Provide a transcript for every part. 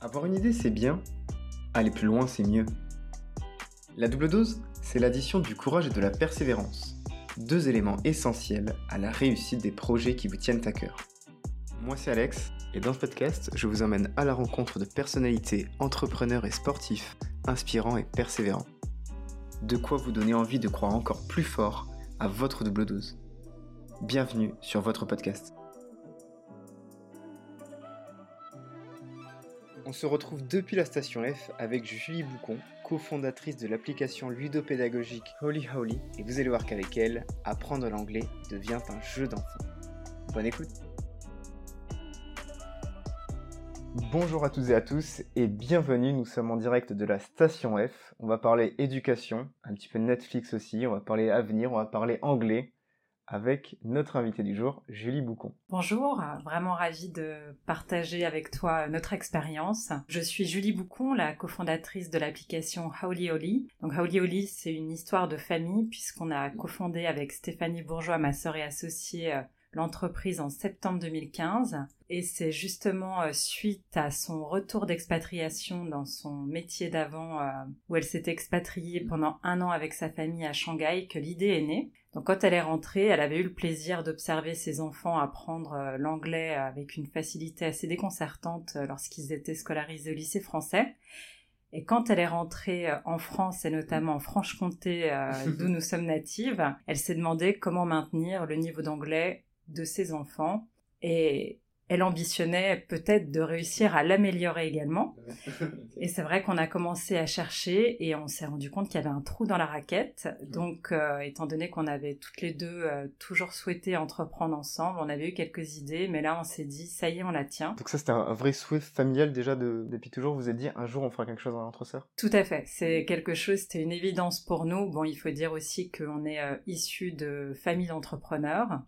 Avoir une idée, c'est bien. Aller plus loin, c'est mieux. La double dose, c'est l'addition du courage et de la persévérance. Deux éléments essentiels à la réussite des projets qui vous tiennent à cœur. Moi, c'est Alex, et dans ce podcast, je vous emmène à la rencontre de personnalités, entrepreneurs et sportifs, inspirants et persévérants. De quoi vous donner envie de croire encore plus fort à votre double dose. Bienvenue sur votre podcast. On se retrouve depuis la station F avec Julie Boucon, cofondatrice de l'application ludopédagogique Holy Holy, et vous allez voir qu'avec elle, apprendre l'anglais devient un jeu d'enfant. Bonne écoute Bonjour à toutes et à tous et bienvenue, nous sommes en direct de la station F. On va parler éducation, un petit peu Netflix aussi, on va parler avenir, on va parler anglais avec notre invité du jour, Julie Boucon. Bonjour, vraiment ravie de partager avec toi notre expérience. Je suis Julie Boucon, la cofondatrice de l'application Howly Holy. Donc Howly c'est une histoire de famille puisqu'on a cofondé avec Stéphanie Bourgeois, ma sœur et associée, euh, l'entreprise en septembre 2015 et c'est justement euh, suite à son retour d'expatriation dans son métier d'avant euh, où elle s'est expatriée pendant un an avec sa famille à Shanghai que l'idée est née. Donc quand elle est rentrée, elle avait eu le plaisir d'observer ses enfants apprendre euh, l'anglais avec une facilité assez déconcertante lorsqu'ils étaient scolarisés au lycée français. Et quand elle est rentrée en France et notamment en Franche-Comté, d'où nous sommes natives, elle s'est demandé comment maintenir le niveau d'anglais de ses enfants. Et elle ambitionnait peut-être de réussir à l'améliorer également. Et c'est vrai qu'on a commencé à chercher et on s'est rendu compte qu'il y avait un trou dans la raquette. Donc, euh, étant donné qu'on avait toutes les deux euh, toujours souhaité entreprendre ensemble, on avait eu quelques idées, mais là, on s'est dit, ça y est, on la tient. Donc ça, c'était un vrai souhait familial déjà depuis toujours. Vous vous êtes dit, un jour, on fera quelque chose entre sœurs? Tout à fait. C'est quelque chose, c'était une évidence pour nous. Bon, il faut dire aussi qu'on est euh, issus de familles d'entrepreneurs.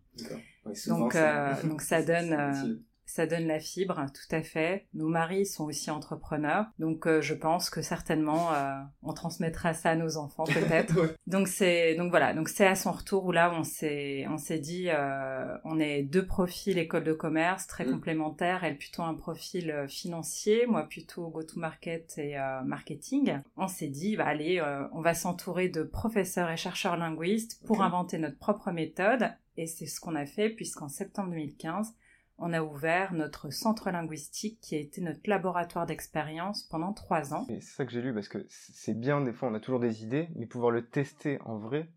Donc, donc ça donne ça donne la fibre, tout à fait. Nos maris sont aussi entrepreneurs, donc euh, je pense que certainement euh, on transmettra ça à nos enfants peut-être. Donc c'est donc voilà, donc c'est à son retour où là on s'est on s'est dit euh, on est deux profils école de commerce très mm. complémentaires. Elle plutôt un profil financier, moi plutôt go-to-market et marketing. On s'est dit bah allez, on va s'entourer de professeurs et chercheurs linguistes pour inventer notre propre méthode. Et c'est ce qu'on a fait puisqu'en septembre 2015 on a ouvert notre centre linguistique qui a été notre laboratoire d'expérience pendant trois ans. C'est ça que j'ai lu parce que c'est bien, des fois on a toujours des idées, mais pouvoir le tester en vrai,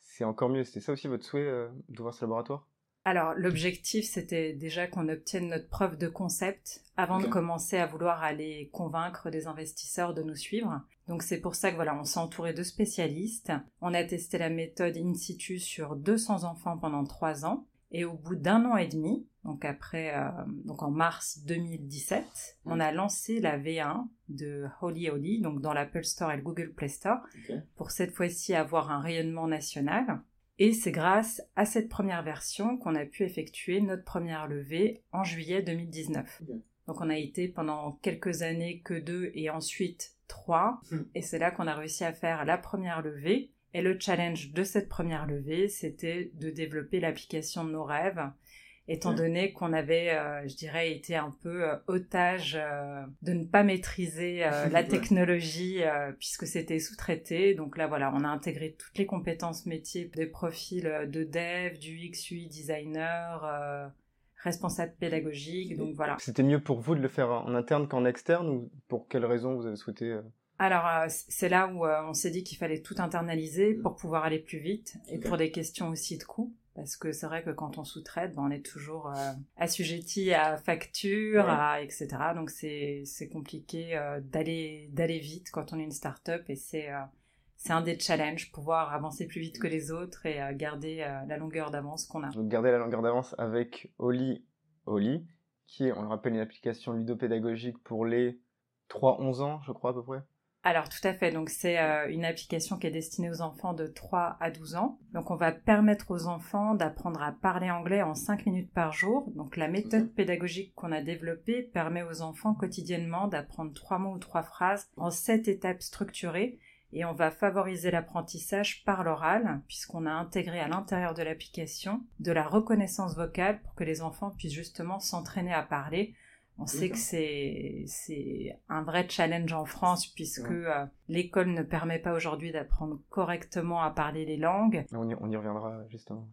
c'est encore mieux. C'était ça aussi votre souhait euh, d'ouvrir ce laboratoire? Alors, l'objectif, c'était déjà qu'on obtienne notre preuve de concept avant de commencer à vouloir aller convaincre des investisseurs de nous suivre. Donc, c'est pour ça que voilà, on s'est entouré de spécialistes. On a testé la méthode in situ sur 200 enfants pendant trois ans. Et au bout d'un an et demi, donc après, euh, donc en mars 2017, on a lancé la V1 de Holy Holy, donc dans l'Apple Store et le Google Play Store, pour cette fois-ci avoir un rayonnement national. Et c'est grâce à cette première version qu'on a pu effectuer notre première levée en juillet 2019. Donc on a été pendant quelques années que deux et ensuite trois. Hmm. Et c'est là qu'on a réussi à faire la première levée et le challenge de cette première levée, c'était de développer l'application de nos rêves, étant donné qu'on avait, euh, je dirais, été un peu euh, otage euh, de ne pas maîtriser la technologie puisque c'était sous-traité. Donc là, voilà, on a intégré toutes les compétences métiers des profils de dev, du XUI designer, responsable pédagogique. Donc voilà. C'était mieux pour vous de le faire en interne qu'en externe ou pour quelles raisons vous avez souhaité alors, c'est là où on s'est dit qu'il fallait tout internaliser pour pouvoir aller plus vite et pour des questions aussi de coûts. Parce que c'est vrai que quand on sous-traite, ben, on est toujours euh, assujetti à facture, à, etc. Donc c'est compliqué d'aller d'aller vite quand on est une start-up et c'est c'est un des challenges, pouvoir avancer plus vite que les autres et garder la longueur d'avance qu'on a. Donc garder la longueur d'avance avec Oli Oli, qui est, on le rappelle, une application ludopédagogique pour les 3-11 ans, je crois à peu près. Alors tout à fait, donc c'est euh, une application qui est destinée aux enfants de 3 à 12 ans. Donc on va permettre aux enfants d'apprendre à parler anglais en 5 minutes par jour. Donc la méthode mhm. pédagogique qu'on a développée permet aux enfants quotidiennement d'apprendre 3 mots ou 3 phrases en 7 étapes structurées et on va favoriser l'apprentissage par l'oral, puisqu'on a intégré à l'intérieur de l'application de la reconnaissance vocale pour que les enfants puissent justement s'entraîner à parler. On sait que c'est un vrai challenge en France puisque euh, l'école ne permet pas aujourd'hui d'apprendre correctement à parler les langues. On y, on y reviendra justement.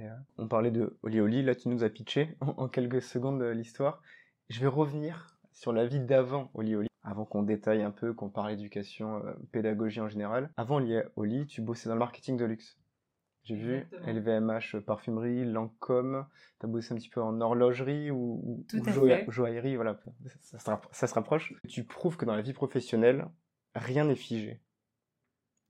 Euh, on parlait de Oli Oli, là tu nous as pitché en, quelques secondes euh, l'histoire. Je vais revenir sur la vie d'avant Oli Oli avant qu'on détaille un peu, qu'on parle éducation, euh, pédagogie en général. Avant au lit, tu bossais dans le marketing de luxe. J'ai vu LVMH euh, parfumerie, Lancôme, tu as bossé un petit peu en horlogerie ou, joaillerie, voilà, ça, se rapproche. Tu prouves que dans la vie professionnelle, rien n'est figé.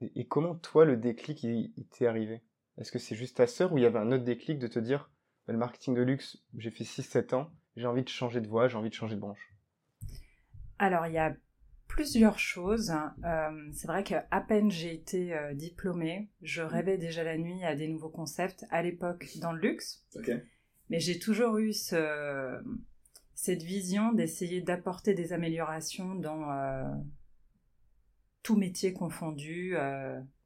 Et, comment toi, le déclic, il, t'est arrivé? Est-ce que c'est juste ta sœur ou il y avait un autre déclic de te dire, bah, le marketing de luxe, j'ai fait 6-7 ans, j'ai envie de changer de voie, j'ai envie de changer de branche? Alors, il y a plusieurs choses. Euh, c'est vrai qu'à peine j'ai été euh, diplômée, je mm. rêvais déjà la nuit à des nouveaux concepts, à l'époque dans le luxe. Mais j'ai toujours eu cette vision d'essayer d'apporter des améliorations dans euh, tout métier confondu,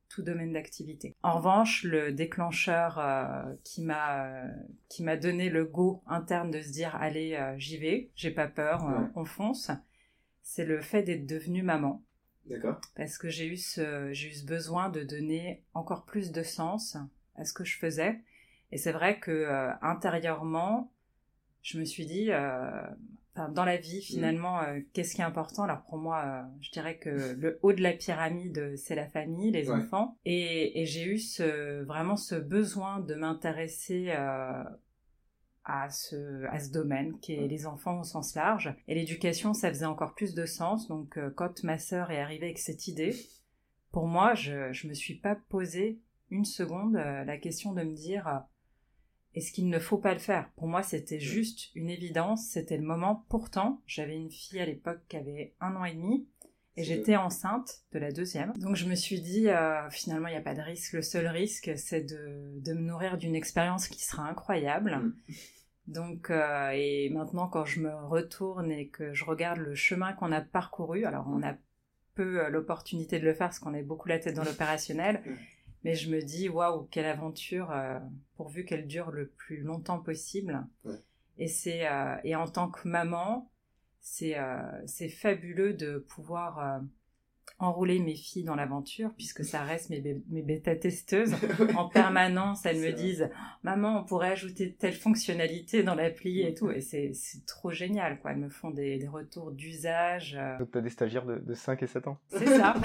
tout domaine d'activité. En revanche, le déclencheur qui m'a qui m'a donné le go interne de se dire allez j'y vais, j'ai pas peur, on fonce c'est le fait d'être devenue maman. D'accord. Parce que j'ai eu, ce, j'ai eu ce besoin de donner encore plus de sens à ce que je faisais. Et c'est vrai que euh, intérieurement, je me suis dit, euh, dans la vie, finalement, euh, qu'est-ce qui est important? Alors pour moi, je dirais que le haut de la pyramide, c'est la famille, les enfants. Et, et j'ai eu ce, vraiment ce besoin de m'intéresser à ce, à ce domaine qui est les enfants au sens large. Et l'éducation, ça faisait encore plus de sens. Donc euh, quand ma sœur est arrivée avec cette idée, pour moi, je ne me suis pas posé une seconde euh, la question de me dire euh, est-ce qu'il ne faut pas le faire? Pour moi, c'était juste une évidence, c'était le moment. Pourtant, j'avais une fille à l'époque qui avait un an et demi. Et j'étais enceinte de la deuxième. Donc je me suis dit, finalement, il n'y a pas de risque. Le seul risque, c'est de, de me nourrir d'une expérience qui sera incroyable. Mm. Donc, euh, et maintenant, quand je me retourne et que je regarde le chemin qu'on a parcouru, alors on a peu euh, l'opportunité de le faire parce qu'on est beaucoup la tête dans l'opérationnel, mais je me dis, waouh, quelle aventure, euh, pourvu qu'elle dure le plus longtemps possible. Et c'est, et en tant que maman, c'est, c'est fabuleux de pouvoir enrouler mes filles dans l'aventure puisque ça reste mes, mes bêta-testeuses. en permanence, elles me disent « Maman, on pourrait ajouter telle fonctionnalité dans l'appli et tout. » Et c'est trop génial, quoi. Elles me font des, des retours d'usage. Euh. Donc, tu as des stagiaires de, de 5 et 7 ans C'est ça.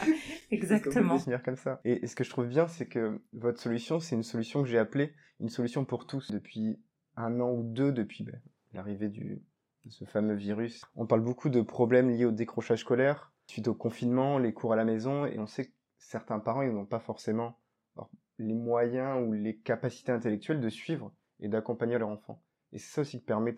Exactement. comme ça. Et, et, ce que je trouve bien, c'est que votre solution, c'est une solution que j'ai appelée une solution pour tous depuis un an ou deux, depuis ben, l'arrivée du, ce fameux virus. On parle beaucoup de problèmes liés au décrochage scolaire, suite au confinement, les cours à la maison, et on sait que certains parents, ils n'ont pas forcément les moyens ou les capacités intellectuelles de suivre et d'accompagner leur enfant. Et c'est ça aussi qui permet,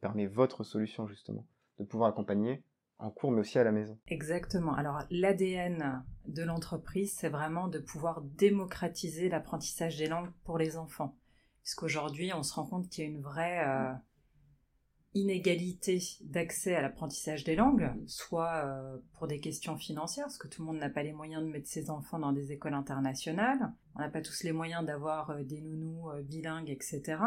permet votre solution, justement, de pouvoir accompagner en cours, mais aussi à la maison. Exactement. Alors, l'ADN de l'entreprise, c'est vraiment de pouvoir démocratiser l'apprentissage des langues pour les enfants. Puisqu'aujourd'hui, on se rend compte qu'il y a une vraie... Euh, inégalité d'accès à l'apprentissage des langues, soit euh, pour des questions financières, parce que tout le monde n'a pas les moyens de mettre ses enfants dans des écoles internationales, on n'a pas tous les moyens d'avoir euh, des nounous euh, bilingues, etc.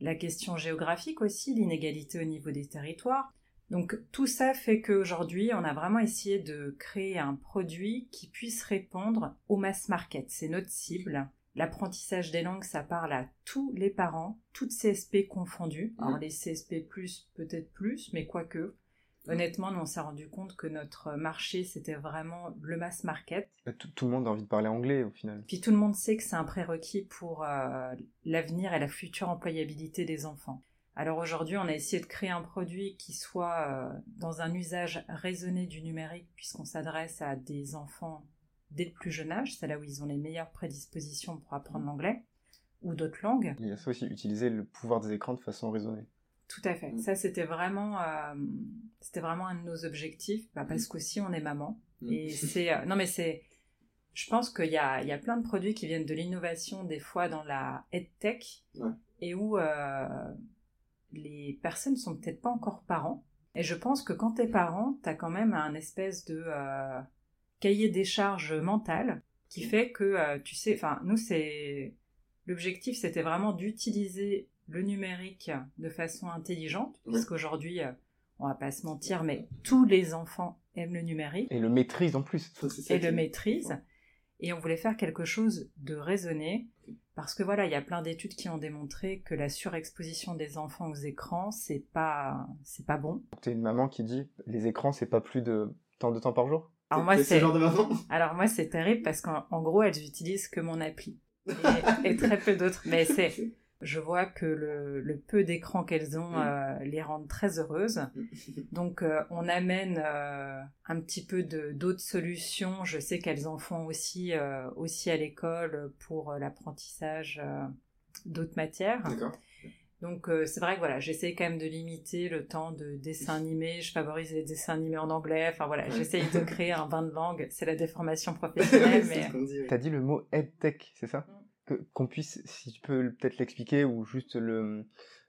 La question géographique aussi, l'inégalité au niveau des territoires. Donc tout ça fait qu'aujourd'hui, on a vraiment essayé de créer un produit qui puisse répondre au mass market. C'est notre cible. L'apprentissage des langues, ça parle à tous les parents, toutes CSP confondues. Alors les CSP+, peut-être plus, mais quoique. Honnêtement, nous on s'est rendu compte que notre marché, c'était vraiment le mass market. Bah, tout, le monde a envie de parler anglais au final. Puis tout le monde sait que c'est un prérequis pour euh, l'avenir et la future employabilité des enfants. Alors aujourd'hui, on a essayé de créer un produit qui soit euh, dans un usage raisonné du numérique, puisqu'on s'adresse à des enfants dès le plus jeune âge, c'est là où ils ont les meilleures prédispositions pour apprendre l'anglais ou d'autres langues. Il y a ça aussi, utiliser le pouvoir des écrans de façon raisonnée. Tout à fait. Mm. Ça, c'était vraiment, euh, c'était vraiment un de nos objectifs, bah, parce mm. qu'aussi on est maman. Mm. Et c'est, euh, non mais c'est, je pense qu'il y a, il y a plein de produits qui viennent de l'innovation des fois dans la EdTech et où euh, les personnes sont peut-être pas encore parents. Et je pense que quand t'es parent, t'as quand même un espèce de cahier des charges mentales qui fait que, tu sais, enfin, nous, c'est. L'objectif, c'était vraiment d'utiliser le numérique de façon intelligente, puisqu'aujourd'hui, on va pas se mentir, mais tous les enfants aiment le numérique. Et le maîtrisent en plus. et le maîtrisent. Et on voulait faire quelque chose de raisonné, parce que voilà, il y a plein d'études qui ont démontré que la surexposition des enfants aux écrans, c'est pas, c'est pas bon. T'es une maman qui dit, les écrans, c'est pas plus de tant de temps par jour alors moi, c'est genre de maman Alors moi, c'est terrible parce qu'en gros, elles utilisent que mon appli et, et très peu d'autres. Mais c'est je vois que le, peu d'écran qu'elles ont mm. euh, les rend très heureuses. Donc euh, on amène euh, un petit peu d'autres solutions. Je sais qu'elles en font aussi, aussi à l'école pour l'apprentissage d'autres matières. Donc c'est vrai que voilà, j'essaie quand même de limiter le temps de dessins animés. Je favorise les dessins animés en anglais. Enfin voilà, j'essaie de créer un bain de langue. C'est la déformation professionnelle. mais... T'as dit le mot EdTech, c'est ça? Mm qu'on puisse, si tu peux peut-être l'expliquer ou juste le,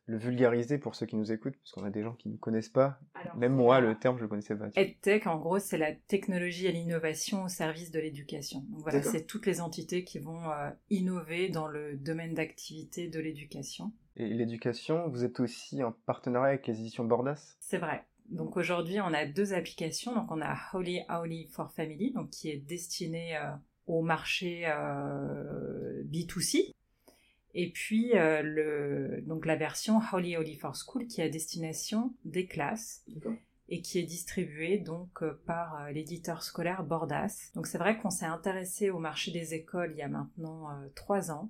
vulgariser pour ceux qui nous écoutent, parce qu'on a des gens qui ne connaissent pas. Même moi, le terme, je ne connaissais pas. EdTech, en gros, c'est la technologie et l'innovation au service de l'éducation. Donc voilà, c'est toutes les entités qui vont euh, innover dans le domaine d'activité de l'éducation. Et l'éducation, vous êtes aussi en partenariat avec les éditions Bordas? C'est vrai. Donc aujourd'hui, on a deux applications. Donc on a Holy Holy for Family, donc qui est destinée euh, au marché euh, B2C. Et puis euh, le, donc la version Holy Holy for School qui est à destination des classes. Et qui est distribuée donc euh, par l'éditeur scolaire Bordas. Donc c'est vrai qu'on s'est intéressé au marché des écoles il y a maintenant trois ans.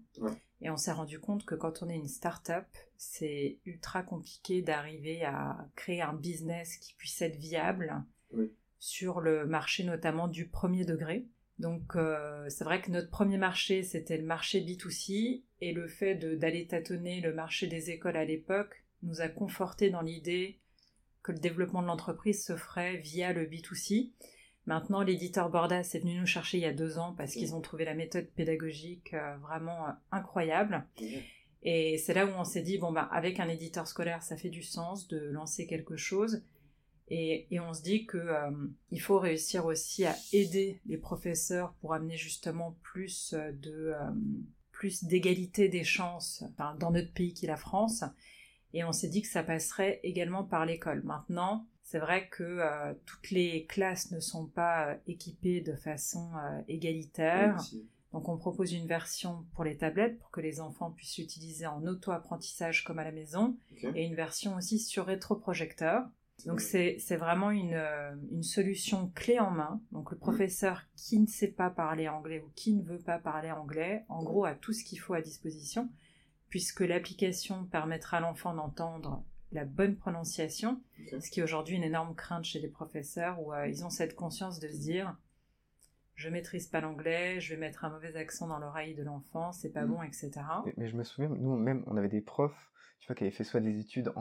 Et on s'est rendu compte que quand on est une start-up, c'est ultra compliqué d'arriver à créer un business qui puisse être viable sur le marché notamment du premier degré. Donc euh, c'est vrai que notre premier marché, c'était le marché B2C, et le fait d'aller tâtonner le marché des écoles à l'époque nous a conforté dans l'idée que le développement de l'entreprise se ferait via le B2C. Maintenant, l'éditeur Bordas est venu nous chercher il y a deux ans parce qu'ils ont trouvé la méthode pédagogique euh, vraiment euh, incroyable. Et c'est là où on s'est dit, bon, bah, avec un éditeur scolaire, ça fait du sens de lancer quelque chose. Et, on se dit que euh, il faut réussir aussi à aider les professeurs pour amener justement plus euh, de euh, plus d'égalité des chances dans notre pays qui est la France. Et on s'est dit que ça passerait également par l'école. Maintenant, c'est vrai que toutes les classes ne sont pas équipées de façon égalitaire. Donc on propose une version pour les tablettes pour que les enfants puissent l'utiliser en auto-apprentissage comme à la maison et une version aussi sur rétroprojecteur. Donc c'est vraiment euh, une, solution clé en main. Donc le professeur qui ne sait pas parler anglais ou qui ne veut pas parler anglais, en gros a tout ce qu'il faut à disposition, puisque l'application permettra à l'enfant d'entendre la bonne prononciation, ce qui est aujourd'hui une énorme crainte chez les professeurs où euh, ils ont cette conscience de se dire je maîtrise pas l'anglais, je vais mettre un mauvais accent dans l'oreille de l'enfant, c'est pas mm. bon, etc. Mais, je me souviens, nous même, on avait des profs, tu vois, qui avaient fait soit des études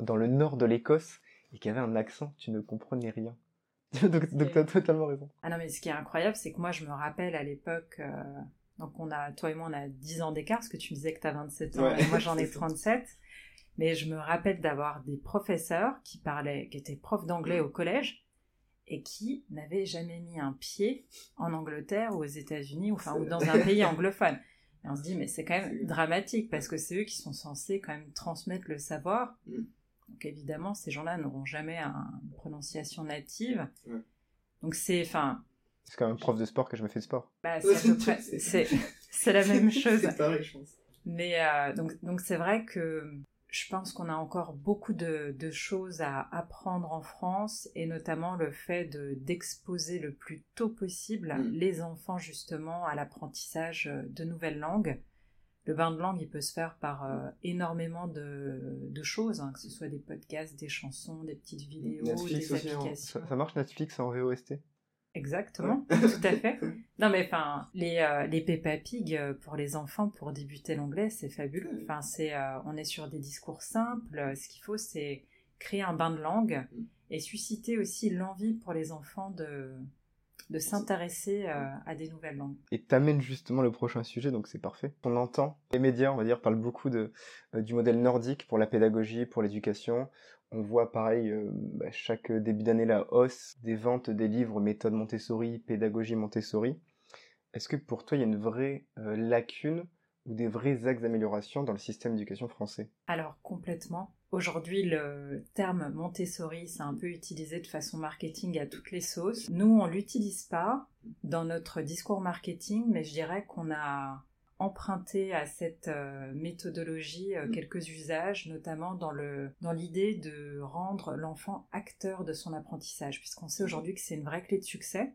dans le nord de l'Écosse, et qui avait un accent, tu ne comprenais rien. donc tu as totalement raison. Ah non, mais ce qui est incroyable, c'est que moi, je me rappelle à l'époque, euh, donc on a, toi et moi, on a 10 ans d'écart, parce que tu me disais que tu as 27 ans, et moi j'en ai 37. Mais je me rappelle d'avoir des professeurs qui parlaient, qui étaient profs d'anglais au collège, et qui n'avaient jamais mis un pied en Angleterre ou aux États-Unis, ou, enfin, ou dans un pays anglophone. Et on se dit, mais c'est quand même dramatique, parce que c'est eux qui sont censés quand même transmettre le savoir. Mm. Donc évidemment, ces gens-là n'auront jamais une prononciation native. Donc c'est, enfin. C'est comme un prof de sport que je me fais de sport. Bah, c'est la même chose. c'est pareil, je pense. Mais euh, donc donc c'est vrai que je pense qu'on a encore beaucoup de, choses à apprendre en France et notamment le fait d'exposer le plus tôt possible mm. les enfants justement à l'apprentissage de nouvelles langues le bain de langue, il peut se faire par euh, énormément de, choses, hein, que ce soit des podcasts, des chansons, des petites vidéos, des hein. applications. ça, marche Netflix en VOST Exactement, tout à fait. Non mais enfin, les euh, les Peppa Pig euh, pour les enfants pour débuter l'anglais, c'est fabuleux. Enfin, c'est on est sur des discours simples. Ce qu'il faut, c'est créer un bain de langue mm. et susciter aussi l'envie pour les enfants de de s'intéresser euh, à des nouvelles langues. Et t'amènes justement le prochain sujet, donc c'est parfait. On entend, les médias, on va dire, parlent beaucoup de, euh, du modèle nordique pour la pédagogie, pour l'éducation. On voit pareil bah, chaque début d'année la hausse des ventes des livres méthode Montessori, pédagogie Montessori. Est-ce que pour toi il y a une vraie lacune ou des vrais axes d'amélioration dans le système d'éducation français? Alors complètement. Aujourd'hui, le terme Montessori, c'est un peu utilisé de façon marketing à toutes les sauces. Nous, on l'utilise pas dans notre discours marketing, mais je dirais qu'on a emprunté à cette euh, méthodologie euh, mm. quelques usages, notamment dans le dans l'idée de rendre l'enfant acteur de son apprentissage, puisqu'on sait aujourd'hui que c'est une vraie clé de succès.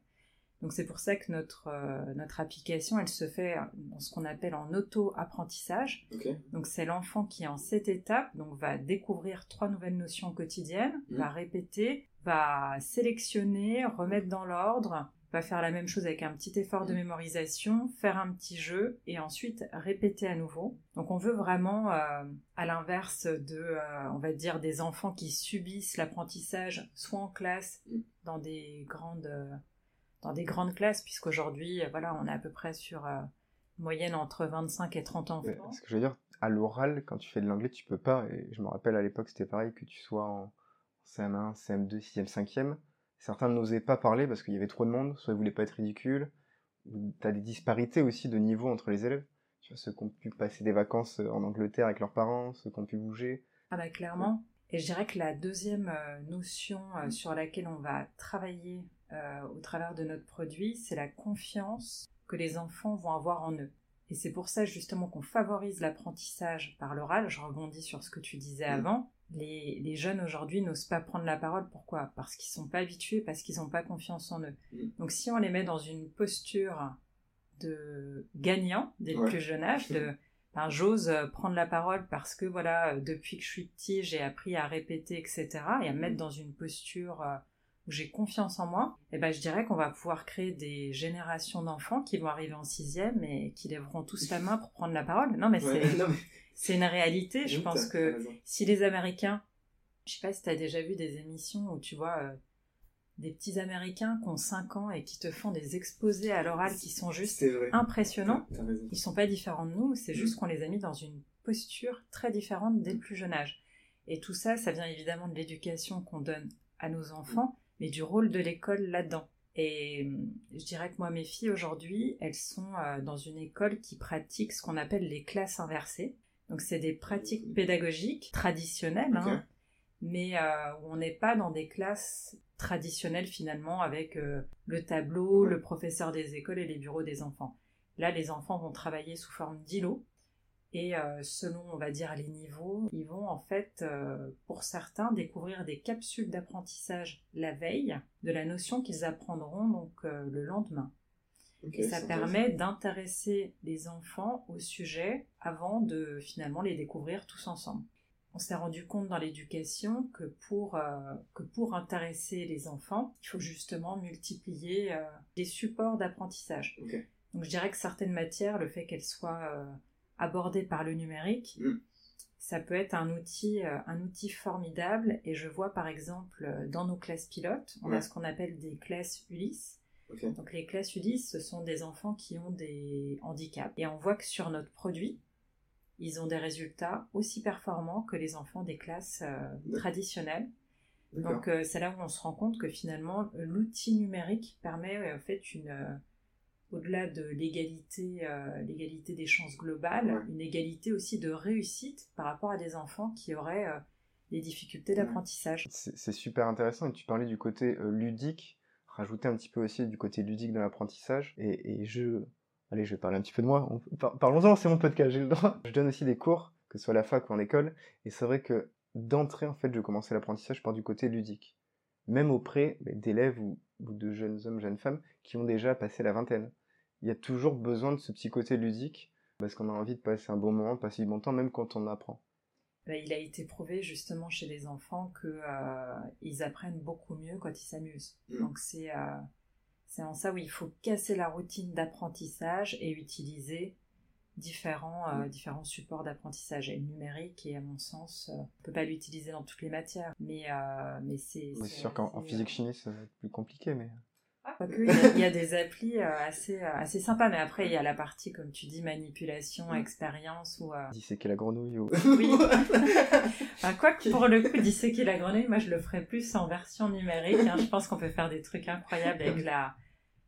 Donc c'est pour ça que notre, euh, notre application, elle se fait dans ce qu'on appelle en auto-apprentissage. Donc c'est l'enfant qui en cette étape donc, va découvrir trois nouvelles notions quotidiennes, mm. va répéter, va sélectionner, remettre dans l'ordre, va faire la même chose avec un petit effort de mm. mémorisation, faire un petit jeu et ensuite répéter à nouveau. Donc on veut vraiment, euh, à l'inverse de, euh, on va dire, des enfants qui subissent l'apprentissage soit en classe, mm. dans des grandes dans des grandes classes, puisqu'aujourd'hui, euh, voilà, on est à peu près sur euh, moyenne entre 25 et 30 enfants. ce que je veux dire, à l'oral, quand tu fais de l'anglais, tu peux pas, et je me rappelle à l'époque, c'était pareil, que tu sois en CM1, CM2, 6e, 5e, certains n'osaient pas parler parce qu'il y avait trop de monde, soit ils voulaient pas être ridicules, tu as des disparités aussi de niveau entre les élèves. Tu vois, ceux qui ont pu passer des vacances euh, en Angleterre avec leurs parents, ceux qui ont pu bouger. Ah bah clairement. Et je dirais que la deuxième notion sur laquelle on va travailler euh, au travers de notre produit, c'est la confiance que les enfants vont avoir en eux. Et c'est pour ça justement qu'on favorise l'apprentissage par l'oral. Je rebondis sur ce que tu disais avant. Les, les jeunes aujourd'hui n'osent pas prendre la parole. Pourquoi? Parce qu'ils sont pas habitués, parce qu'ils n'ont pas confiance en eux. Donc si on les met dans une posture de gagnant dès le plus jeune âge, de ben, j'ose prendre la parole parce que voilà, depuis que je suis petit, j'ai appris à répéter, etc. Et à me mettre dans une posture euh, j'ai confiance en moi, eh ben je dirais qu'on va pouvoir créer des générations d'enfants qui vont arriver en sixième et qui lèveront tous la main pour prendre la parole. Non mais c'est une réalité. Je pense que si les Américains, je sais pas si tu as déjà vu des émissions où tu vois euh, des petits Américains qui ont 5 ans et qui te font des exposés à l'oral qui sont juste impressionnants. Ils sont pas différents de nous, c'est juste mm. qu'on les a mis dans une posture très différente dès le plus jeune âge. Et tout ça, ça vient évidemment de l'éducation qu'on donne à nos enfants, mais du rôle de l'école là-dedans. Et hum, je dirais que moi, mes filles aujourd'hui, elles sont euh, dans une école qui pratique ce qu'on appelle les classes inversées. Donc, c'est des pratiques pédagogiques traditionnelles, hein, mais euh, où on n'est pas dans des classes traditionnelles finalement avec euh, le tableau, le professeur des écoles et les bureaux des enfants. Là, les enfants vont travailler sous forme d'îlots et euh, selon, on va dire, les niveaux, ils vont en fait, euh, pour certains, découvrir des capsules d'apprentissage la veille de la notion qu'ils apprendront donc euh, le lendemain. et ça permet d'intéresser les enfants au sujet avant de finalement les découvrir tous ensemble. On s'est rendu compte dans l'éducation que pour, que pour intéresser les enfants, il faut justement multiplier les supports d'apprentissage. Donc je dirais que certaines matières, le fait qu'elles soient abordé par le numérique, mm. ça peut être un outil, euh, un outil formidable. Et je vois par exemple euh, dans nos classes pilotes, on a ce qu'on appelle des classes Ulysse. Donc les classes Ulysse, ce sont des enfants qui ont des handicaps. Et on voit que sur notre produit, ils ont des résultats aussi performants que les enfants des classes euh, traditionnelles. Donc c'est là où on se rend compte que finalement l'outil numérique permet en fait une au-delà de l'égalité, euh, l'égalité des chances globales, une égalité aussi de réussite par rapport à des enfants qui auraient euh, des difficultés d'apprentissage. C'est super intéressant et tu parlais du côté euh, ludique, rajouter un petit peu aussi du côté ludique de l'apprentissage et, je... Allez, je vais parler un petit peu de moi. Parlons-en, c'est mon podcast, j'ai le droit. Je donne aussi des cours, que ce soit à la fac ou en école, et c'est vrai que d'entrée, en fait, je commençais l'apprentissage par du côté ludique. Même auprès d'élèves ou de jeunes hommes, jeunes femmes qui ont déjà passé la vingtaine il y a toujours besoin de ce petit côté ludique parce qu'on a envie de passer un bon moment, de passer du bon temps, même quand on apprend. Bah, il a été prouvé justement chez les enfants qu'ils euh, apprennent beaucoup mieux quand ils s'amusent. Mm. Donc c'est euh, c'est en ça où il faut casser la routine d'apprentissage et utiliser différents, euh, mm. différents supports d'apprentissage. Et le numérique, et à mon sens, on ne peut pas l'utiliser dans toutes les matières. Mais, mais c'est. C'est sûr qu'en physique-chimie, ça va être plus compliqué, mais. il y, a, des applis euh, assez, euh, assez sympas, mais après, il y a la partie, comme tu dis, manipulation, expérience ou. Euh... Disséquer la grenouille ou. Oui. enfin, quoi que pour le coup, disséquer la grenouille, moi, je le ferais plus en version numérique. Hein. Je pense qu'on peut faire des trucs incroyables avec la,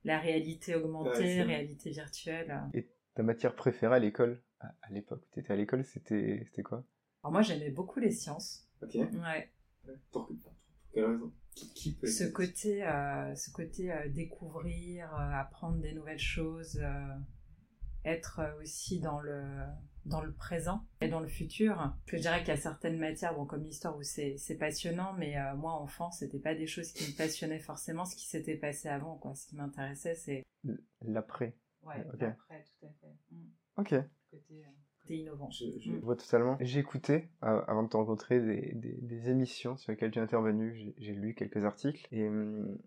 la réalité augmentée, réalité virtuelle. Et ta matière préférée à l'école, à, l'époque où tu étais à l'école, c'était quoi? Alors, moi, j'aimais beaucoup les sciences. Ok. Ouais. Pour, pour quelle raison? Ce côté, euh, ce côté euh, découvrir, euh, apprendre des nouvelles choses, être aussi dans le, dans le présent et dans le futur. Je dirais qu'il y a certaines matières, bon, comme l'histoire, où c'est, passionnant, mais moi, enfant, c'était pas des choses qui me passionnaient forcément, ce qui s'était passé avant, quoi. Ce qui m'intéressait, c'est... L'après. Ouais, l'après, tout à fait. Mm. Ok innovant. Je, mm. vois totalement. J'ai écouté, avant de te rencontrer, des, émissions sur lesquelles tu es intervenu. J'ai lu quelques articles. Et hum,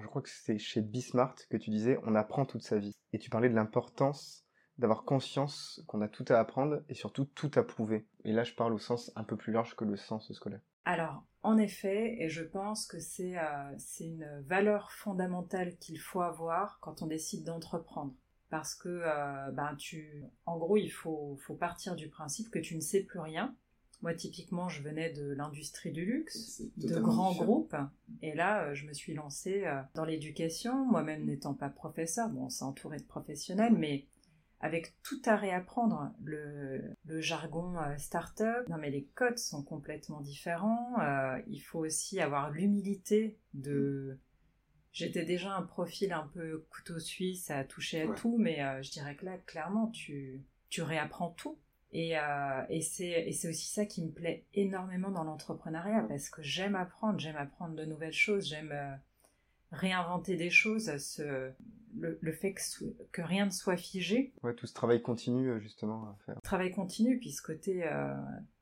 je crois que c'est chez Bismart que tu disais on apprend toute sa vie. Et tu parlais de l'importance d'avoir conscience qu'on a tout à apprendre et surtout tout à prouver. Et là, je parle au sens un peu plus large que le sens scolaire. Alors, en effet, et je pense que c'est euh, une valeur fondamentale qu'il faut avoir quand on décide d'entreprendre parce que euh, ben, tu en gros il faut, faut partir du principe que tu ne sais plus rien. Moi typiquement je venais de l'industrie du luxe de grands groupes. Et là euh, je me suis lancée euh, dans l'éducation moi-même n'étant pas professeur. Bon on s'est entouré de professionnels mais avec tout à réapprendre, le, le jargon start-up, non mais les codes sont complètement différents, il faut aussi avoir l'humilité de, J'étais déjà un profil un peu couteau suisse à toucher à tout, mais euh, je dirais que là, clairement, tu, tu réapprends tout. Et, euh, et c'est aussi ça qui me plaît énormément dans l'entrepreneuriat, parce que j'aime apprendre, j'aime apprendre de nouvelles choses, j'aime euh, réinventer des choses, ce, le, le fait que, que, rien ne soit figé. Ouais, tout ce travail continu, justement, à faire. Travail continu, puis ce côté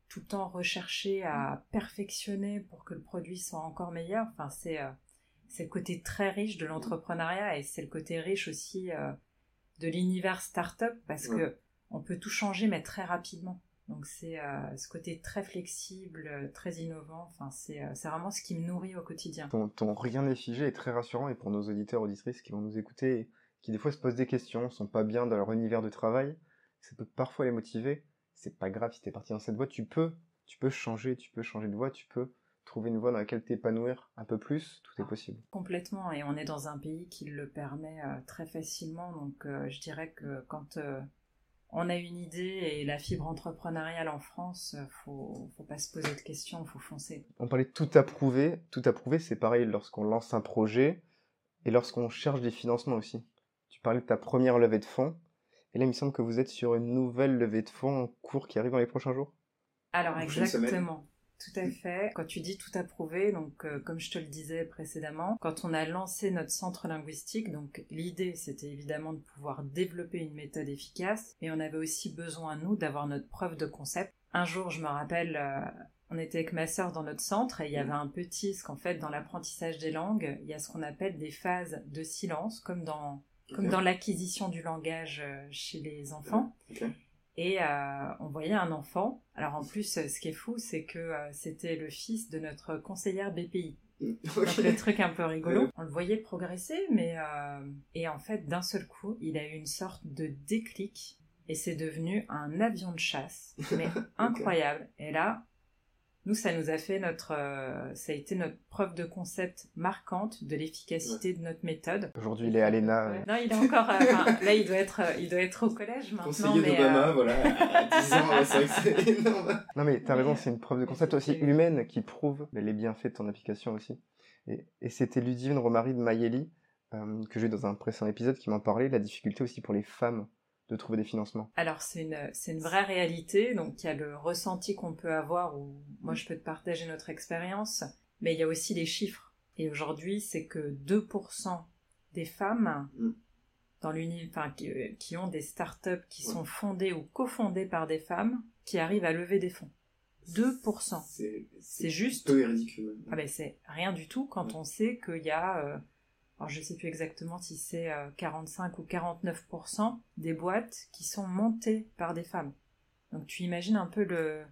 tout le temps recherché à perfectionner pour que le produit soit encore meilleur, enfin, c'est c'est le côté très riche de l'entrepreneuriat et c'est le côté riche aussi euh, de l'univers startup parce que on peut tout changer mais très rapidement. Donc c'est euh, ce côté très flexible, très innovant. Enfin c'est euh, vraiment ce qui me nourrit au quotidien. Ton, rien n'est figé est très rassurant et pour nos auditeurs auditrices qui vont nous écouter, qui des fois se posent des questions, sont pas bien dans leur univers de travail, ça peut parfois les motiver. C'est pas grave si t'es parti dans cette voie, tu peux, tu peux changer, tu peux changer de voie, tu peux trouver une voie dans laquelle t'épanouir un peu plus, tout est possible. Complètement, et on est dans un pays qui le permet euh, très facilement, donc euh, je dirais que quand euh, on a une idée et la fibre entrepreneuriale en France, faut, faut pas se poser de questions, faut foncer. On parlait de tout approuver, tout approuver c'est pareil lorsqu'on lance un projet et lorsqu'on cherche des financements aussi. Tu parlais de ta première levée de fonds, et là il me semble que vous êtes sur une nouvelle levée de fonds en cours qui arrive dans les prochains jours. Alors exactement. Tout à fait. Quand tu dis tout approuvé, donc euh, comme je te le disais précédemment, quand on a lancé notre centre linguistique, donc l'idée c'était évidemment de pouvoir développer une méthode efficace, mais on avait aussi besoin nous d'avoir notre preuve de concept. Un jour, je me rappelle, euh, on était avec ma sœur dans notre centre et il y avait un petit, parce qu'en fait dans l'apprentissage des langues, il y a ce qu'on appelle des phases de silence, comme dans comme dans l'acquisition du langage euh, chez les enfants. Et euh, on voyait un enfant. Alors en plus, ce qui est fou, c'est que euh, c'était le fils de notre conseillère BPI. Donc le truc un peu rigolo. On le voyait progresser, mais euh, et en fait, d'un seul coup, il a eu une sorte de déclic et c'est devenu un avion de chasse, mais incroyable. Et là, nous, ça nous a fait notre, euh, ça a été notre preuve de concept marquante de l'efficacité de notre méthode. Aujourd'hui, il est à l'ENA. Non, il est encore, euh, là, il doit être, euh, il doit être au collège maintenant. Conseiller d'Obama, voilà, à 10 ans, c'est vrai que c'est énorme. Non, mais t'as raison, c'est une preuve de concept aussi humaine qui prouve les bienfaits de ton application aussi. Et, et c'était Ludivine Romary de Mayeli, que j'ai eu dans un précédent épisode, qui m'en parlait, la difficulté aussi pour les femmes de trouver des financements Alors c'est une, c'est une vraie réalité, donc il y a le ressenti qu'on peut avoir, ou moi je peux te partager notre expérience, mais il y a aussi les chiffres. Et aujourd'hui, c'est que 2% des femmes mm. dans enfin, qui, qui, ont des startups qui sont fondées ou cofondées par des femmes qui arrivent à lever des fonds. 2%. C'est, juste. Peu ridicule. Ah ben c'est rien du tout quand on sait qu'il y a euh, alors je ne sais plus exactement si c'est 45 euh, ou 49% des boîtes qui sont montées par des femmes. Donc tu imagines un peu le,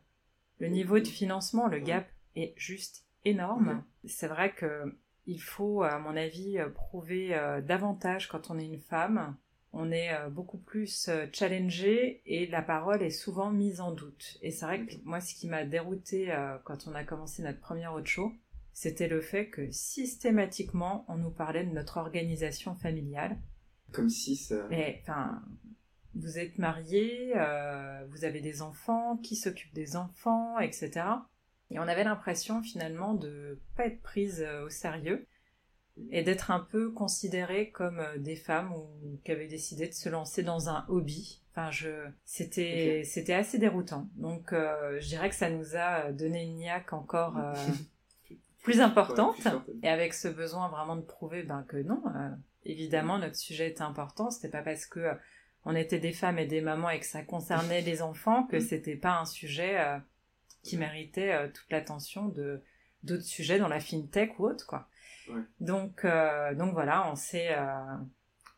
le niveau de financement, le gap est juste énorme. C'est vrai que il faut, à mon avis, prouver davantage quand on est une femme. On est beaucoup plus challengé et la parole est souvent mise en doute. Et c'est vrai que moi, ce qui m'a dérouté quand on a commencé notre première autre show, c'était le fait que systématiquement, on nous parlait de notre organisation familiale. Comme si ça... Mais, enfin, vous êtes marié, euh, vous avez des enfants, qui s'occupe des enfants, etc. Et on avait l'impression finalement de pas être prise euh, au sérieux et d'être un peu considérées comme euh, des femmes ou qui avaient décidé de se lancer dans un hobby. Enfin, je, c'était, c'était assez déroutant. Donc, je dirais que ça nous a donné une niaque encore plus importante. et avec ce besoin vraiment de prouver ben, que non, évidemment, notre sujet était important. C'était pas parce que on était des femmes et des mamans et que ça concernait les enfants, que c'était pas un sujet euh, qui méritait euh, toute l'attention de d'autres sujets dans la fintech ou autre quoi. Donc euh, donc voilà, on s'est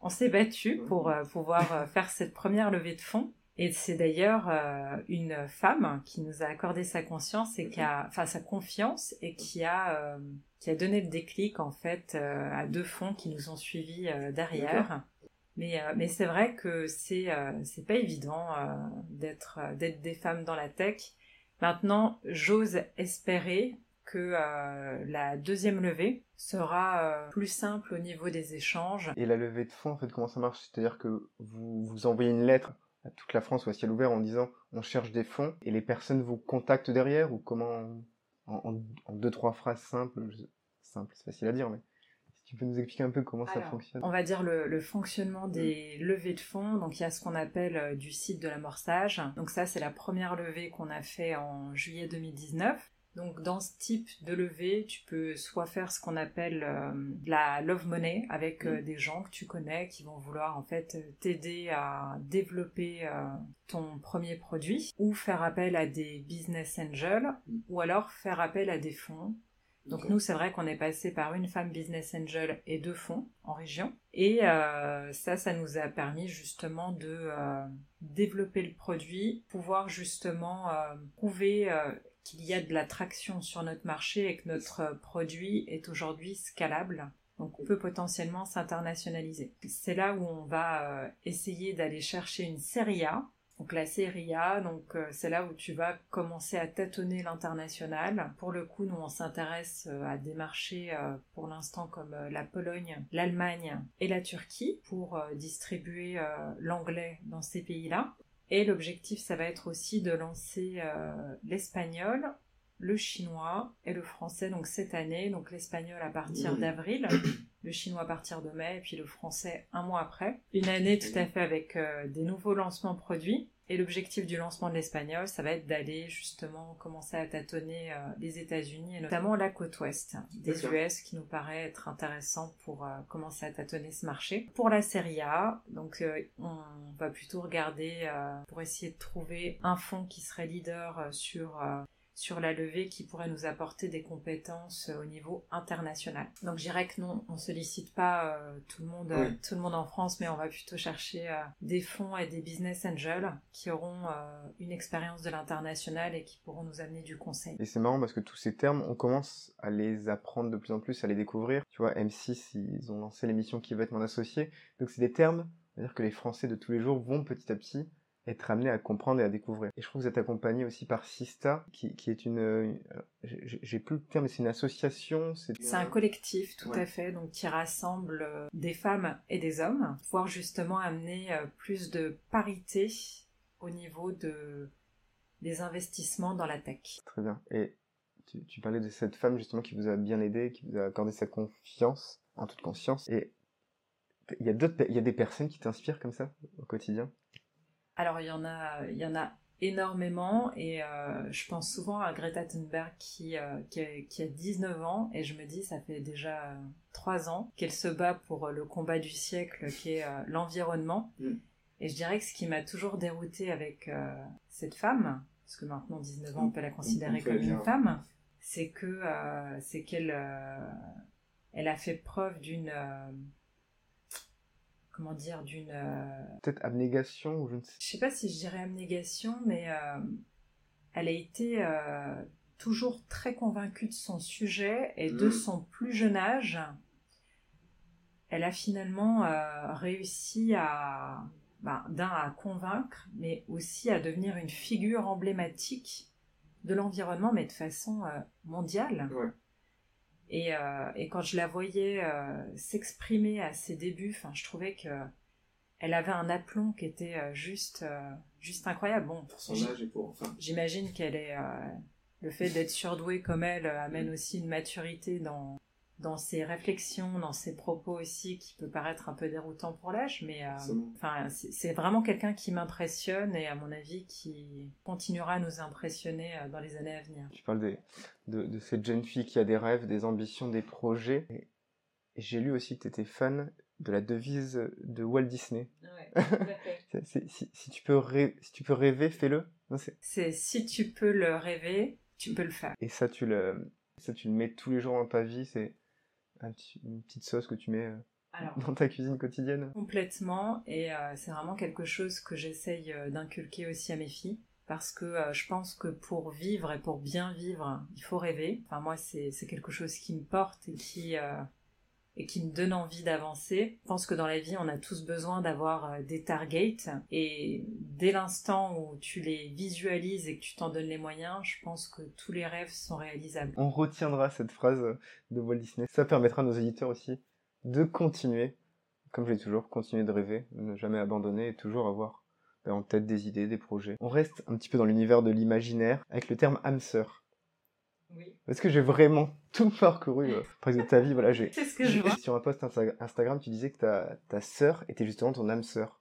on s'est battu pour pouvoir faire cette première levée de fonds. Et c'est d'ailleurs une femme qui nous a accordé sa conscience et qui a, enfin sa confiance et qui a qui a donné le déclic en fait à deux fonds qui nous ont suivis derrière. Mais, euh, mais c'est vrai que c'est euh, c'est pas évident euh, d'être d'être des femmes dans la tech. Maintenant, j'ose espérer que la deuxième levée sera plus simple au niveau des échanges. Et la levée de fonds, en fait, comment ça marche? C'est-à-dire que vous, vous envoyez une lettre toute la France ou à ciel ouvert en disant on cherche des fonds et les personnes vous contactent derrière ou comment en, en deux trois phrases simples, simples, c'est facile à dire, mais tu peux nous expliquer un peu comment ça fonctionne On va dire le, fonctionnement des levées de fonds. Donc il y a ce qu'on appelle euh, du site de l'amorçage. Donc ça c'est la première levée qu'on a fait en juillet 2019. Donc dans ce type de levée, tu peux soit faire ce qu'on appelle euh, la love money avec euh, mm. des gens que tu connais qui vont vouloir en fait t'aider à développer ton premier produit, ou faire appel à des business angels, mm. ou alors faire appel à des fonds donc nous, c'est vrai qu'on est passé par une femme business angel et deux fonds en région. Et euh, ça, ça nous a permis justement de euh, développer le produit, pouvoir justement euh, prouver qu'il y a de l'attraction sur notre marché et que notre produit est aujourd'hui scalable. Donc on peut potentiellement s'internationaliser. C'est là où on va essayer d'aller chercher une série A donc la série A, donc euh, c'est là où tu vas commencer à tâtonner l'international. Pour le coup, nous on s'intéresse euh, à des marchés euh, pour l'instant comme la Pologne, l'Allemagne et la Turquie pour distribuer l'anglais dans ces pays-là. Et l'objectif, ça va être aussi de lancer l'espagnol, le chinois et le français donc cette année. Donc l'espagnol à partir d'avril, le chinois à partir de mai et puis le français un mois après. Une année tout à fait avec euh, des nouveaux lancements produits. Et l'objectif du lancement de l'espagnol, ça va être d'aller justement commencer à tâtonner euh, les États-Unis et notamment la côte ouest des US qui nous paraît être intéressant pour euh, commencer à tâtonner ce marché. Pour la série A, donc on va plutôt regarder pour essayer de trouver un fonds qui serait leader sur sur la levée qui pourrait nous apporter des compétences euh, au niveau international. Donc je dirais que non, on sollicite pas euh, tout le monde, euh, tout le monde en France, mais on va plutôt chercher des fonds et des business angels qui auront une expérience de l'international et qui pourront nous amener du conseil. Et c'est marrant parce que tous ces termes, on commence à les apprendre de plus en plus, à les découvrir. Tu vois, M6, ils ont lancé l'émission qui va être mon associé. Donc c'est des termes, c'est-à-dire que les Français de tous les jours vont petit à petit être amené à comprendre et à découvrir. Et je trouve que vous êtes accompagné aussi par Sista, qui, qui est une, euh, j'ai plus le terme, mais c'est une association. C'est un collectif, tout à fait, donc qui rassemble euh, des femmes et des hommes, pour justement amener euh, plus de parité au niveau de des investissements dans la tech. Très bien. Et tu, tu parlais de cette femme justement qui vous a bien aidé, qui vous a accordé sa confiance, en toute conscience. Et il y a d'autres, il y a des personnes qui t'inspirent comme ça au quotidien? Alors il y en a, il y en a énormément et euh, je pense souvent à Greta Thunberg qui, euh, qui, a, 19 ans et je me dis ça fait déjà 3 ans qu'elle se bat pour le combat du siècle qui est euh, l'environnement. Mm. Et je dirais que ce qui m'a toujours dérouté avec cette femme, parce que maintenant 19 ans on peut la considérer comme une femme, c'est que c'est qu'elle elle a fait preuve d'une comment dire, d'une... Euh, Peut-être abnégation ou je ne sais... Je sais pas si je dirais abnégation, mais euh, elle a été euh, toujours très convaincue de son sujet et de mm. son plus jeune âge, elle a finalement euh, réussi à, ben, d'un, à convaincre, mais aussi à devenir une figure emblématique de l'environnement, mais de façon euh, mondiale. Et, euh, et, quand je la voyais s'exprimer à ses débuts, je trouvais que elle avait un aplomb qui était juste, juste incroyable. Bon, pour son âge et pour. Enfin... J'imagine qu'elle est le fait d'être surdouée comme elle amène mm. aussi une maturité dans, dans ses réflexions, dans ses propos aussi, qui peut paraître un peu déroutant pour l'âge, mais euh, enfin c'est vraiment quelqu'un qui m'impressionne et à mon avis qui continuera à nous impressionner euh, dans les années à venir. Tu parles de, de, cette jeune fille qui a des rêves, des ambitions, des projets. Et, j'ai lu aussi que tu étais fan de la devise de Walt Disney. Ouais, si, si, tu peux si tu peux rêver, fais-le. C'est si tu peux le rêver, tu peux le faire. Et ça, tu le, ça, tu le mets tous les jours dans ta vie, c'est une petite sauce que tu mets euh, dans ta cuisine quotidienne Complètement, et euh, c'est vraiment quelque chose que j'essaye euh, d'inculquer aussi à mes filles. Parce que je pense que pour vivre et pour bien vivre, il faut rêver. Enfin, moi, c'est quelque chose qui me porte et qui, et qui me donne envie d'avancer. Je pense que dans la vie, on a tous besoin d'avoir euh, des targets et dès l'instant où tu les visualises et que tu t'en donnes les moyens, je pense que tous les rêves sont réalisables. On retiendra cette phrase de Walt Disney. Ça permettra à nos éditeurs aussi de continuer, comme je l'ai toujours, continuer de rêver, ne jamais abandonner et toujours avoir en tête des idées, des projets. On reste un petit peu dans l'univers de l'imaginaire avec le terme hamster. Oui. Parce que j'ai vraiment tout parcouru euh, presque de ta vie? Voilà, j'ai. C'est ce que je vois. Sur un post Instagram, tu disais que ta, ta sœur était justement ton âme sœur.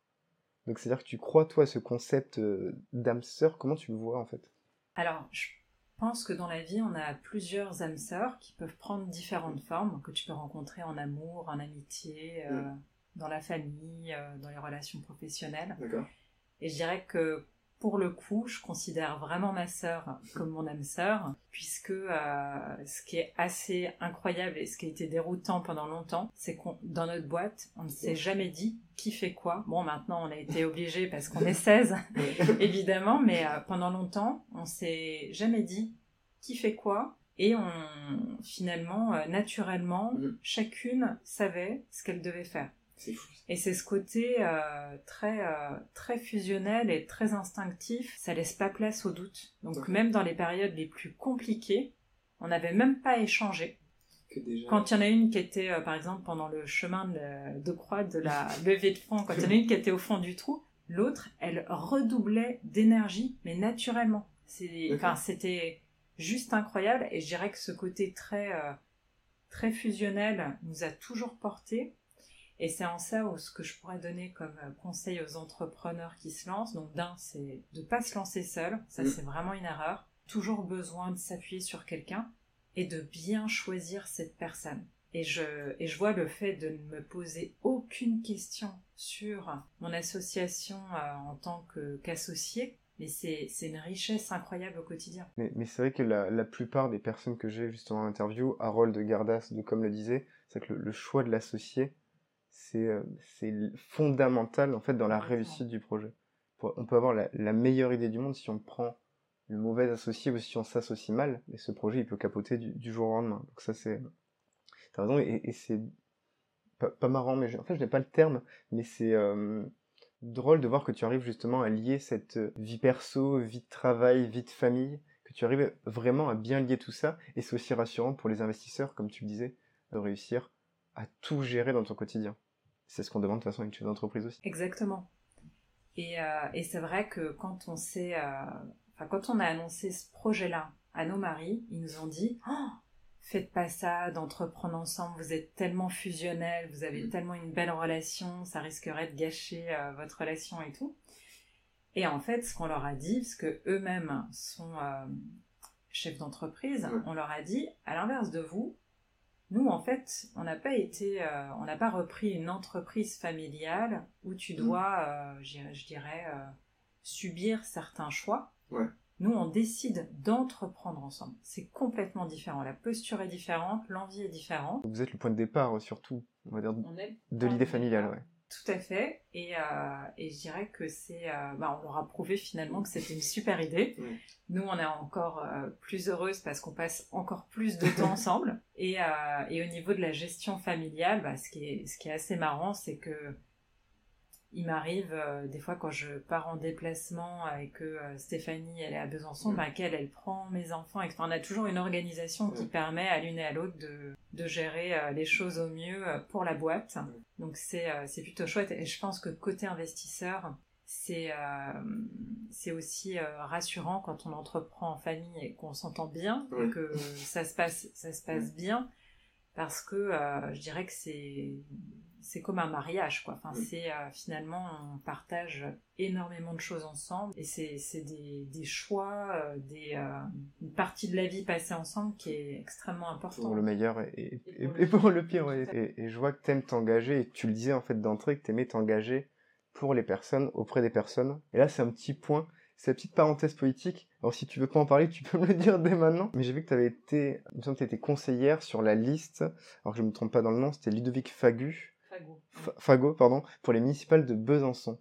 Donc c'est-à-dire que tu crois toi à ce concept euh, d'âme sœur? Comment tu le vois en fait? Alors, je pense que dans la vie, on a plusieurs âmes sœurs qui peuvent prendre différentes formes, que tu peux rencontrer en amour, en amitié, euh, mm. dans la famille, dans les relations professionnelles. D'accord. Et je dirais que pour le coup, je considère vraiment ma sœur comme mon âme sœur, puisque euh, ce qui est assez incroyable et ce qui a été déroutant pendant longtemps, c'est qu'on dans notre boîte, on ne s'est jamais dit qui fait quoi. Bon, maintenant on a été obligé parce qu'on est 16, évidemment, mais euh, pendant longtemps, on s'est jamais dit qui fait quoi. Et on, finalement, euh, naturellement, mm. chacune savait ce qu'elle devait faire. Et c'est ce côté euh, très, euh, très fusionnel et très instinctif, ça laisse pas place au doute. Donc même dans les périodes les plus compliquées, on n'avait même pas échangé. Quand il y en a une qui était, euh, par exemple, pendant le chemin de, de, croix de la levée de fonds, quand il y en a une qui était au fond du trou, l'autre, elle redoublait d'énergie, mais naturellement. Enfin, c'était juste incroyable. Et je dirais que ce côté très, très fusionnel nous a toujours porté et c'est en ça où ce que je pourrais donner comme euh, conseil aux entrepreneurs qui se lancent, donc d'un, c'est de pas se lancer seul, ça mm. c'est vraiment une erreur. Toujours besoin de s'appuyer sur quelqu'un et de bien choisir cette personne. Et je, et je vois le fait de ne me poser aucune question sur mon association euh, en tant qu'associé, mais c'est une richesse incroyable au quotidien. Mais, mais c'est vrai que la, la, plupart des personnes que j'ai justement en interview, Harold Gardas, de comme le disait, c'est que le choix de l'associé, c'est fondamental en fait dans la réussite du projet. On peut avoir la, meilleure idée du monde si on prend le mauvais associé ou si on s'associe mal, et ce projet il peut capoter du, jour au lendemain. Donc ça c'est, t'as raison et, c'est pas, marrant, mais en fait je n'ai pas le terme, mais c'est euh, drôle de voir que tu arrives justement à lier cette vie perso, vie de travail, vie de famille, que tu arrives vraiment à bien lier tout ça, et c'est aussi rassurant pour les investisseurs, comme tu le disais, de réussir à tout gérer dans ton quotidien. C'est ce qu'on demande de toute façon à une chef d'entreprise aussi. Exactement. Et, euh, et c'est vrai que quand on s'est, euh, enfin, quand on a annoncé ce projet-là à nos maris, ils nous ont dit oh, faites pas ça, d'entreprendre ensemble, vous êtes tellement fusionnels, vous avez mm. tellement une belle relation, ça risquerait de gâcher euh, votre relation et tout. Et en fait, ce qu'on leur a dit, parce que eux-mêmes sont chefs d'entreprise, on leur a dit, à l'inverse de vous, nous, en fait, on n'a pas été, euh, on n'a pas repris une entreprise familiale où tu mm. dois, euh, je dirais, euh, subir certains choix. Nous, on décide d'entreprendre ensemble. C'est complètement différent. La posture est différente, l'envie est différente. Vous êtes le point de départ, surtout, on va dire, de l'idée familiale, ouais. Tout à fait. Et, euh, et je dirais que c'est. Euh, bah, on leur a prouvé finalement que c'était une super idée. Nous, on est encore euh, plus heureuse parce qu'on passe encore plus de temps ensemble. Et, et, au niveau de la gestion familiale, bah, ce, qui est, ce qui est assez marrant, c'est que il m'arrive euh, des fois quand je pars en déplacement et que euh, Stéphanie elle est à Besançon, bah, qu'elle elle prend mes enfants. Et, on a toujours une organisation qui permet à l'une et à l'autre de, de gérer euh, les choses au mieux pour la boîte. Donc c'est c'est plutôt chouette. Et je pense que côté investisseur, c'est c'est aussi rassurant quand on entreprend en famille et qu'on s'entend bien et que ça se passe ça se passe bien parce que je dirais que c'est c'est comme un mariage, quoi. Enfin, c'est euh, finalement, on partage énormément de choses ensemble et c'est des, des, choix, euh, des, euh, une partie de la vie passée ensemble qui est extrêmement importante. Pour le meilleur et, et, pour, le pire. Et, je vois que tu aimes t'engager et tu le disais en fait d'entrée que tu aimais t'engager pour les personnes, auprès des personnes. Et là, c'est un petit point cette petite parenthèse politique. Alors si tu veux pas en parler, tu peux me le dire dès maintenant. Mais j'ai vu que tu avais été, il me semble que tu étais conseillère sur la liste. Alors que je me trompe pas dans le nom, c'était Ludovic Fagu. Fago. pardon, pour les municipales de Besançon.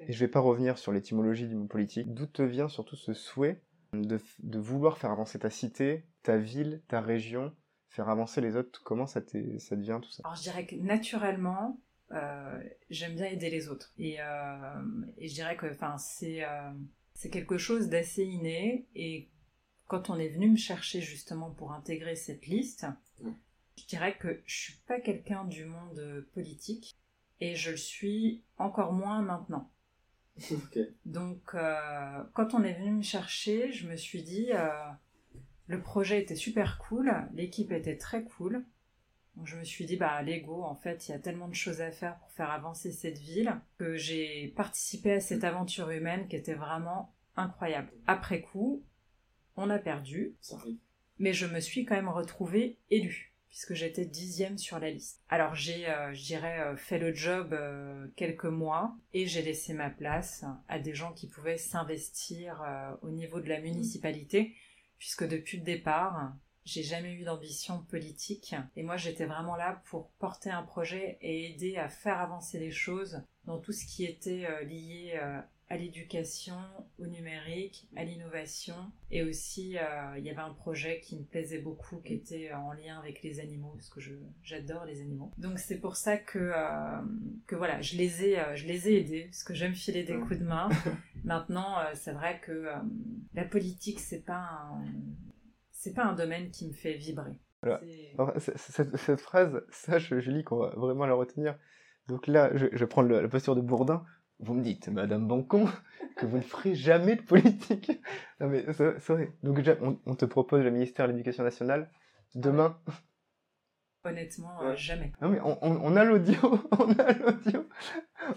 Et je vais pas revenir sur l'étymologie du mot politique. D'où te vient surtout ce souhait de, de, vouloir faire avancer ta cité, ta ville, ta région, faire avancer les autres? Comment ça, ça devient tout ça? Alors je dirais que naturellement, euh, j'aime bien aider les autres. Et, euh, et je dirais que c'est euh, c'est quelque chose d'assez inné. Et quand on est venu me chercher justement pour intégrer cette liste, je dirais que je suis pas quelqu'un du monde politique et je le suis encore moins maintenant. Donc, euh, quand on est venu me chercher, je me suis dit, euh, le projet était super cool, l'équipe était très cool. Donc, je me suis dit, bah, Lego, en fait, il y a tellement de choses à faire pour faire avancer cette ville que j'ai participé à cette aventure humaine qui était vraiment incroyable. Après coup, on a perdu, mais je me suis quand même retrouvée élue puisque j'étais dixième sur la liste. Alors j'ai, euh, je dirais, euh, fait le job euh, quelques mois et j'ai laissé ma place à des gens qui pouvaient s'investir au niveau de la municipalité, puisque depuis le départ, j'ai jamais eu d'ambition politique et moi j'étais vraiment là pour porter un projet et aider à faire avancer les choses dans tout ce qui était lié à l'éducation, au numérique, à l'innovation. Et aussi, euh, il y avait un projet qui me plaisait beaucoup, qui était en lien avec les animaux, parce que j'adore les animaux. Donc c'est pour ça que, euh, que voilà, je les, ai, euh, je les ai aidés, parce que j'aime filer des coups de main. Maintenant, c'est vrai que la politique, c'est pas. C'est pas un domaine qui me fait vibrer. cette, phrase, ça, je, lis qu'on va vraiment la retenir. Donc là, je, je prends la posture de Bourdin vous me dites, Madame Bancon, que vous ne ferez jamais de politique. non mais c'est vrai. Donc déjà, on, te propose le ministère de l'Éducation nationale demain. Honnêtement, euh, jamais. Non mais on, a l'audio, on a l'audio.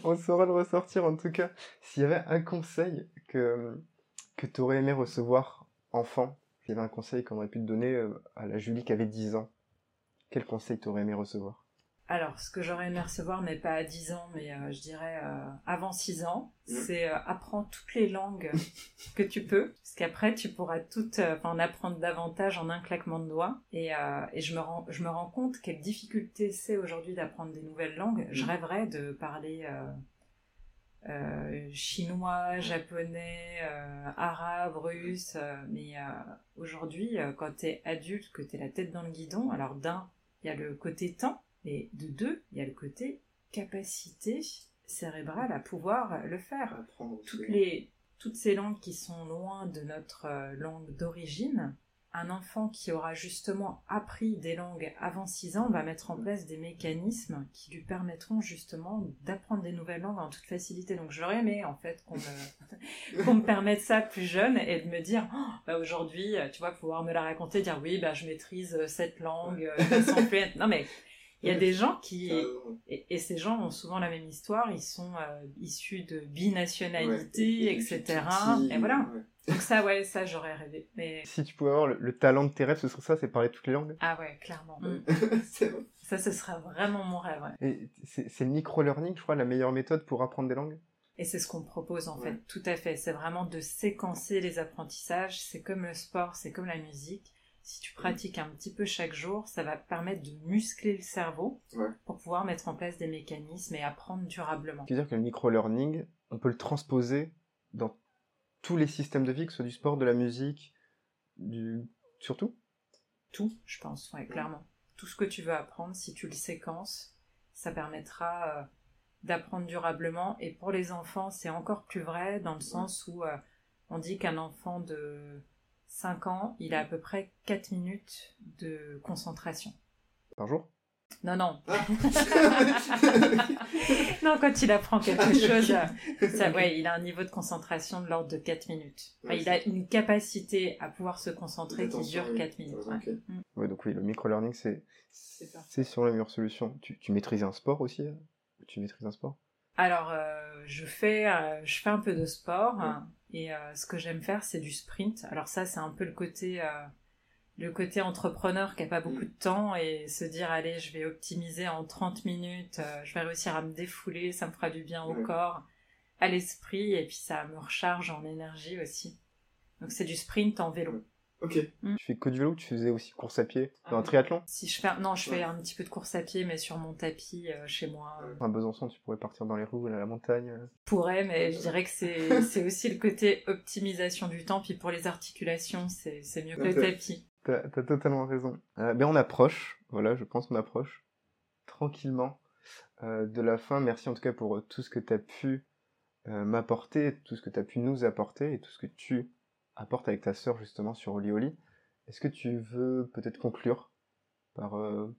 On saura le ressortir en tout cas. S'il y avait un conseil que, que tu aurais aimé recevoir enfant, s'il y avait un conseil qu'on aurait pu te donner euh, à la Julie qui avait 10 ans, quel conseil t'aurais aimé recevoir? Alors, ce que j'aurais aimé recevoir, mais pas à 10 ans, mais euh, je dirais euh, avant 6 ans, mm. c'est euh, apprends toutes les langues que tu peux, parce qu'après, tu pourras toutes en apprendre davantage en un claquement de doigts. Et, je, me rends, je me rends compte quelle difficulté c'est aujourd'hui d'apprendre des nouvelles langues. Je mm. rêverais de parler chinois, japonais, arabe, russe, mais aujourd'hui, quand tu es adulte, que tu es la tête dans le guidon, alors d'un, il y a le côté temps, et de deux, il y a le côté capacité cérébrale à pouvoir le faire. Toutes, les, toutes ces langues qui sont loin de notre euh, langue d'origine, un enfant qui aura justement appris des langues avant 6 ans va mettre en place des mécanismes qui lui permettront justement d'apprendre des nouvelles langues en toute facilité. Donc j'aurais aimé en fait qu'on me, me permette ça plus jeune et de me dire oh, bah, aujourd'hui, tu vois, pouvoir me la raconter, dire oui, bah, je maîtrise cette langue euh, Non mais il y a des gens qui et, ces gens ont souvent la même histoire. Ils sont euh, issus de binationalité, etc. Et voilà. Donc ça, ouais, ça j'aurais rêvé. Mais si tu pouvais avoir le, talent de tes rêves, ce serait ça, c'est parler toutes les langues? Ah ouais, clairement. Mm. ça, ce sera vraiment mon rêve. Et c'est le micro-learning, je crois, la meilleure méthode pour apprendre des langues? Et c'est ce qu'on propose en fait, tout à fait. C'est vraiment de séquencer les apprentissages. C'est comme le sport, c'est comme la musique si tu pratiques un petit peu chaque jour, ça va permettre de muscler le cerveau pour pouvoir mettre en place des mécanismes et apprendre durablement. Tu veux dire que le micro-learning, on peut le transposer dans tous les systèmes de vie, que ce soit du sport, de la musique, du... surtout? Tout, je pense, ouais, clairement. Tout ce que tu veux apprendre, si tu le séquences, ça permettra euh, d'apprendre durablement. Et pour les enfants, c'est encore plus vrai dans le sens où euh, on dit qu'un enfant de 5 ans, il a à peu près 4 minutes de concentration. Par jour? Non, non. Ah. non, quand il apprend quelque ah, chose, ça, ouais, il a un niveau de concentration de l'ordre de 4 minutes. il a une capacité à pouvoir se concentrer qui dure 4 minutes. Ouais. donc oui, le micro-learning, c'est sur la meilleure solution. Tu, tu maîtrises un sport aussi euh? Tu maîtrises un sport? Alors, euh, je, fais, euh, je fais un peu de sport et euh, ce que j'aime faire, c'est du sprint. Alors ça, c'est un peu le côté, le côté entrepreneur qui a pas beaucoup de temps et se dire, allez, je vais optimiser en 30 minutes, je vais réussir à me défouler, ça me fera du bien au corps, à l'esprit et puis ça me recharge en énergie aussi. Donc c'est du sprint en vélo. Ok. Mm. Tu fais que du vélo ou tu faisais aussi course à pied dans un ah. triathlon? Si je fais, non, je fais un petit peu de course à pied, mais sur mon tapis euh, chez moi. À Besançon, tu pourrais partir dans les roues, à la montagne. Euh. Pourrais, mais je dirais que c'est aussi le côté optimisation du temps. Puis pour les articulations, c'est mieux que le tapis. T'as as totalement raison. Euh, ben on approche. Voilà, je pense qu'on approche tranquillement de la fin. Merci en tout cas pour tout ce que tu as pu m'apporter, tout ce que tu as pu nous apporter et tout ce que tu apporte avec ta sœur justement sur Oli Oli. Est-ce que tu veux peut-être conclure par, euh,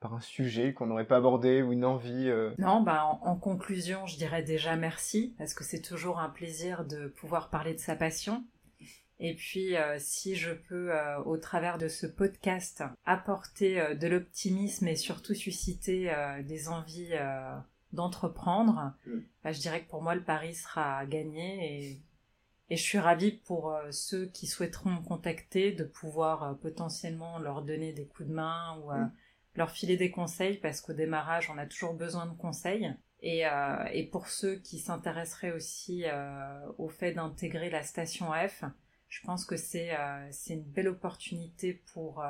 par un sujet qu'on n'aurait pas abordé ou une envie euh? Non, bah en, conclusion, je dirais déjà merci parce que c'est toujours un plaisir de pouvoir parler de sa passion. Et puis, euh, si je peux, au travers de ce podcast, apporter de l'optimisme et surtout susciter des envies d'entreprendre, mm. bah, je dirais que pour moi, le pari sera gagné et et je suis ravie pour euh, ceux qui souhaiteront me contacter de pouvoir euh, potentiellement leur donner des coups de main ou euh, mm. leur filer des conseils parce qu'au démarrage, on a toujours besoin de conseils. Et, et pour ceux qui s'intéresseraient aussi au fait d'intégrer la station F, je pense que c'est c'est une belle opportunité pour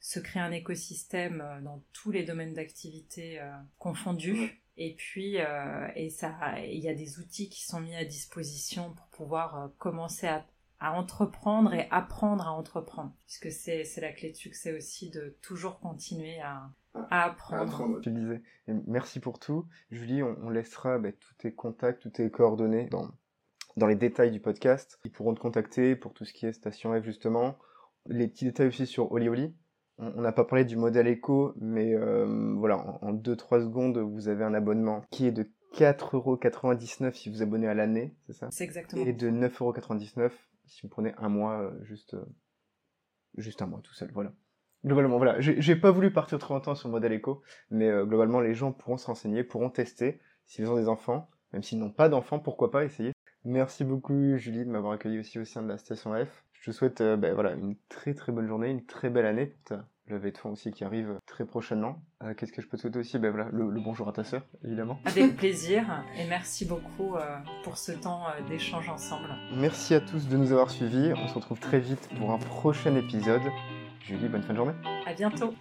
se créer un écosystème dans tous les domaines d'activité confondus et puis, euh, et ça, il y a des outils qui sont mis à disposition pour pouvoir euh, commencer à, à, entreprendre et apprendre à entreprendre, puisque c'est c'est la clé de succès aussi de toujours continuer à, à apprendre. Tu disais. merci pour tout, Julie. On, laissera bah, tous tes contacts, toutes tes coordonnées dans dans les détails du podcast. Ils pourront te contacter pour tout ce qui est Station F justement. Les petits détails aussi sur Oli Oli, on n'a pas parlé du modèle éco, mais euh, voilà, en 2-3 secondes, vous avez un abonnement qui est de 4,99€ si vous abonnez à l'année, c'est ça? C'est exactement. Et de 9,99€ si vous prenez un mois, euh, juste, euh, juste un mois tout seul, voilà. Globalement, voilà, j'ai pas voulu partir trop longtemps sur le modèle éco, mais globalement, les gens pourront se renseigner, pourront tester, s'ils ont des enfants, même s'ils n'ont pas d'enfants, pourquoi pas essayer? Merci beaucoup Julie de m'avoir accueilli aussi au sein de la station F. Je te souhaite euh, ben, voilà, une très très bonne journée, une très belle année pour ta levée de fonds aussi qui arrive très prochainement. Euh, qu'est-ce que je peux te souhaiter aussi? Ben, voilà, le, bonjour à ta sœur, évidemment. Avec plaisir et merci beaucoup euh, pour ce temps d'échange ensemble. Merci à tous de nous avoir suivis. On se retrouve très vite pour un prochain épisode. Julie, bonne fin de journée. À bientôt.